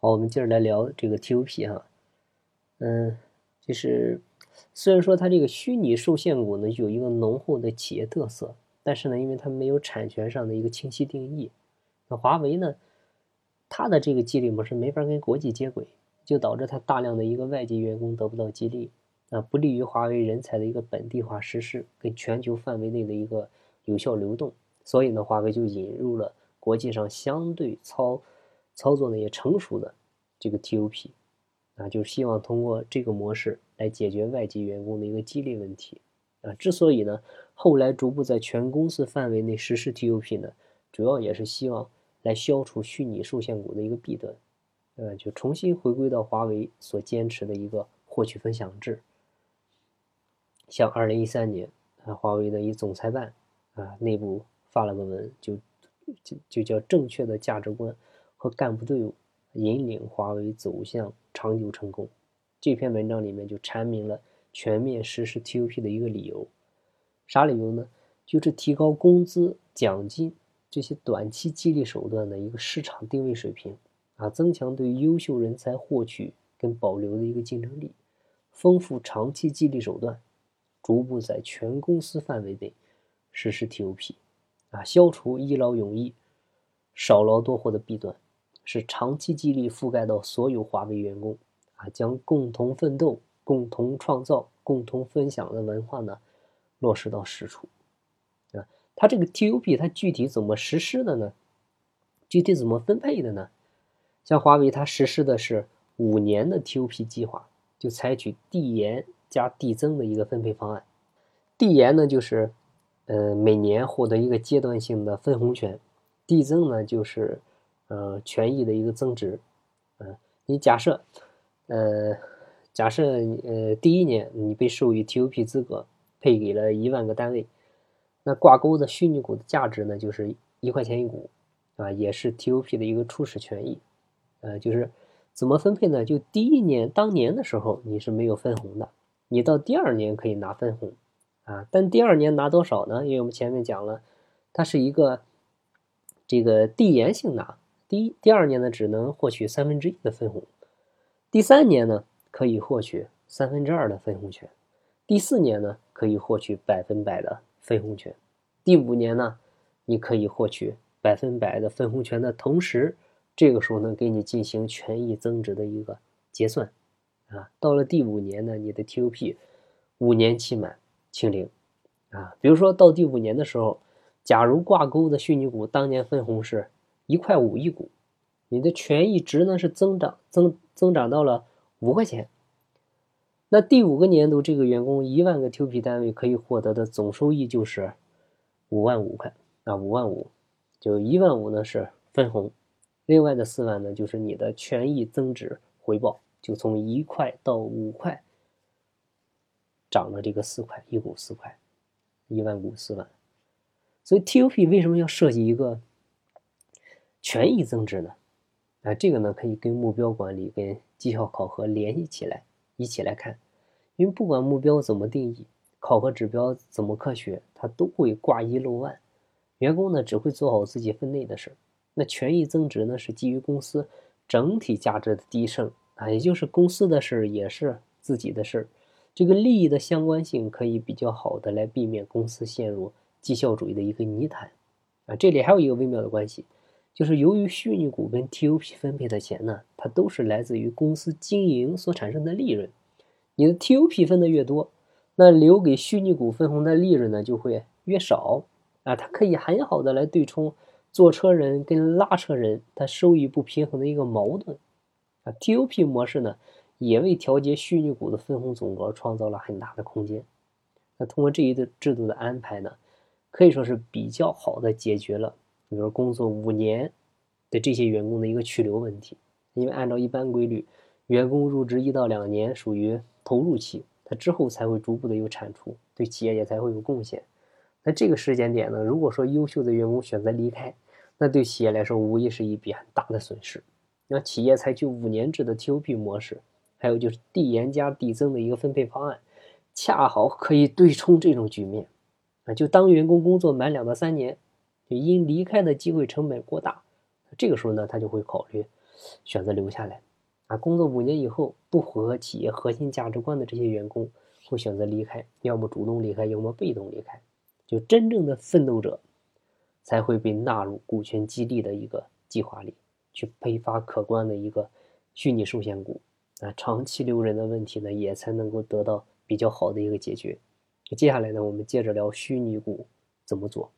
好，我们接着来聊这个 TOP 哈，嗯，就是虽然说它这个虚拟受限股呢有一个浓厚的企业特色，但是呢，因为它没有产权上的一个清晰定义，那华为呢，它的这个激励模式没法跟国际接轨，就导致它大量的一个外籍员工得不到激励，啊，不利于华为人才的一个本地化实施跟全球范围内的一个有效流动，所以呢，华为就引入了国际上相对操。操作呢也成熟的这个 TOP 啊，就是希望通过这个模式来解决外籍员工的一个激励问题啊。之所以呢后来逐步在全公司范围内实施 TOP 呢，主要也是希望来消除虚拟受限股的一个弊端，呃，就重新回归到华为所坚持的一个获取分享制。像二零一三年啊，华为的一总裁办啊内部发了个文，就就就叫正确的价值观。和干部队伍引领华为走向长久成功。这篇文章里面就阐明了全面实施 TOP 的一个理由。啥理由呢？就是提高工资、奖金这些短期激励手段的一个市场定位水平啊，增强对优秀人才获取跟保留的一个竞争力，丰富长期激励手段，逐步在全公司范围内实施 TOP 啊，消除一劳永逸、少劳多获的弊端。是长期激励覆盖到所有华为员工，啊，将共同奋斗、共同创造、共同分享的文化呢落实到实处，啊，它这个 TOP 它具体怎么实施的呢？具体怎么分配的呢？像华为它实施的是五年的 TOP 计划，就采取递延加递增的一个分配方案。递延呢就是，呃，每年获得一个阶段性的分红权；递增呢就是。呃，权益的一个增值，嗯，你假设，呃，假设呃第一年你被授予 TOP 资格，配给了一万个单位，那挂钩的虚拟股的价值呢，就是一块钱一股，啊，也是 TOP 的一个初始权益，呃，就是怎么分配呢？就第一年当年的时候你是没有分红的，你到第二年可以拿分红，啊，但第二年拿多少呢？因为我们前面讲了，它是一个这个递延性拿。第一、第二年呢，只能获取三分之一的分红；第三年呢，可以获取三分之二的分红权；第四年呢，可以获取百分百的分红权；第五年呢，你可以获取百分百的分红权的同时，这个时候呢，给你进行权益增值的一个结算。啊，到了第五年呢，你的 TOP 五年期满清零。啊，比如说到第五年的时候，假如挂钩的虚拟股当年分红是。一块五一股，你的权益值呢是增长增增长到了五块钱。那第五个年度，这个员工一万个 TOP 单位可以获得的总收益就是五万五块啊，五万五，就一万五呢是分红，另外的四万呢就是你的权益增值回报，就从一块到五块，涨了这个四块一股四块，一万股四万。所以 TOP 为什么要设计一个？权益增值呢？啊，这个呢可以跟目标管理、跟绩效考核联系起来，一起来看。因为不管目标怎么定义，考核指标怎么科学，它都会挂一漏万。员工呢只会做好自己分内的事儿。那权益增值呢是基于公司整体价值的提升啊，也就是公司的事儿也是自己的事儿。这个利益的相关性可以比较好的来避免公司陷入绩效主义的一个泥潭啊。这里还有一个微妙的关系。就是由于虚拟股跟 TOP 分配的钱呢，它都是来自于公司经营所产生的利润。你的 TOP 分的越多，那留给虚拟股分红的利润呢就会越少啊。它可以很好的来对冲坐车人跟拉车人他收益不平衡的一个矛盾啊。TOP 模式呢也为调节虚拟股的分红总额创造了很大的空间。那通过这一个制度的安排呢，可以说是比较好的解决了。比如说工作五年的这些员工的一个去留问题，因为按照一般规律，员工入职一到两年属于投入期，他之后才会逐步的有产出，对企业也才会有贡献。那这个时间点呢，如果说优秀的员工选择离开，那对企业来说无疑是一笔很大的损失。那企业采取五年制的 TOP 模式，还有就是递延加递增的一个分配方案，恰好可以对冲这种局面。啊，就当员工工作满两到三年。就因离开的机会成本过大，这个时候呢，他就会考虑选择留下来。啊，工作五年以后不符合企业核心价值观的这些员工会选择离开，要么主动离开，要么被动离开。就真正的奋斗者才会被纳入股权激励的一个计划里，去配发可观的一个虚拟寿险股。啊，长期留人的问题呢，也才能够得到比较好的一个解决。接下来呢，我们接着聊虚拟股怎么做。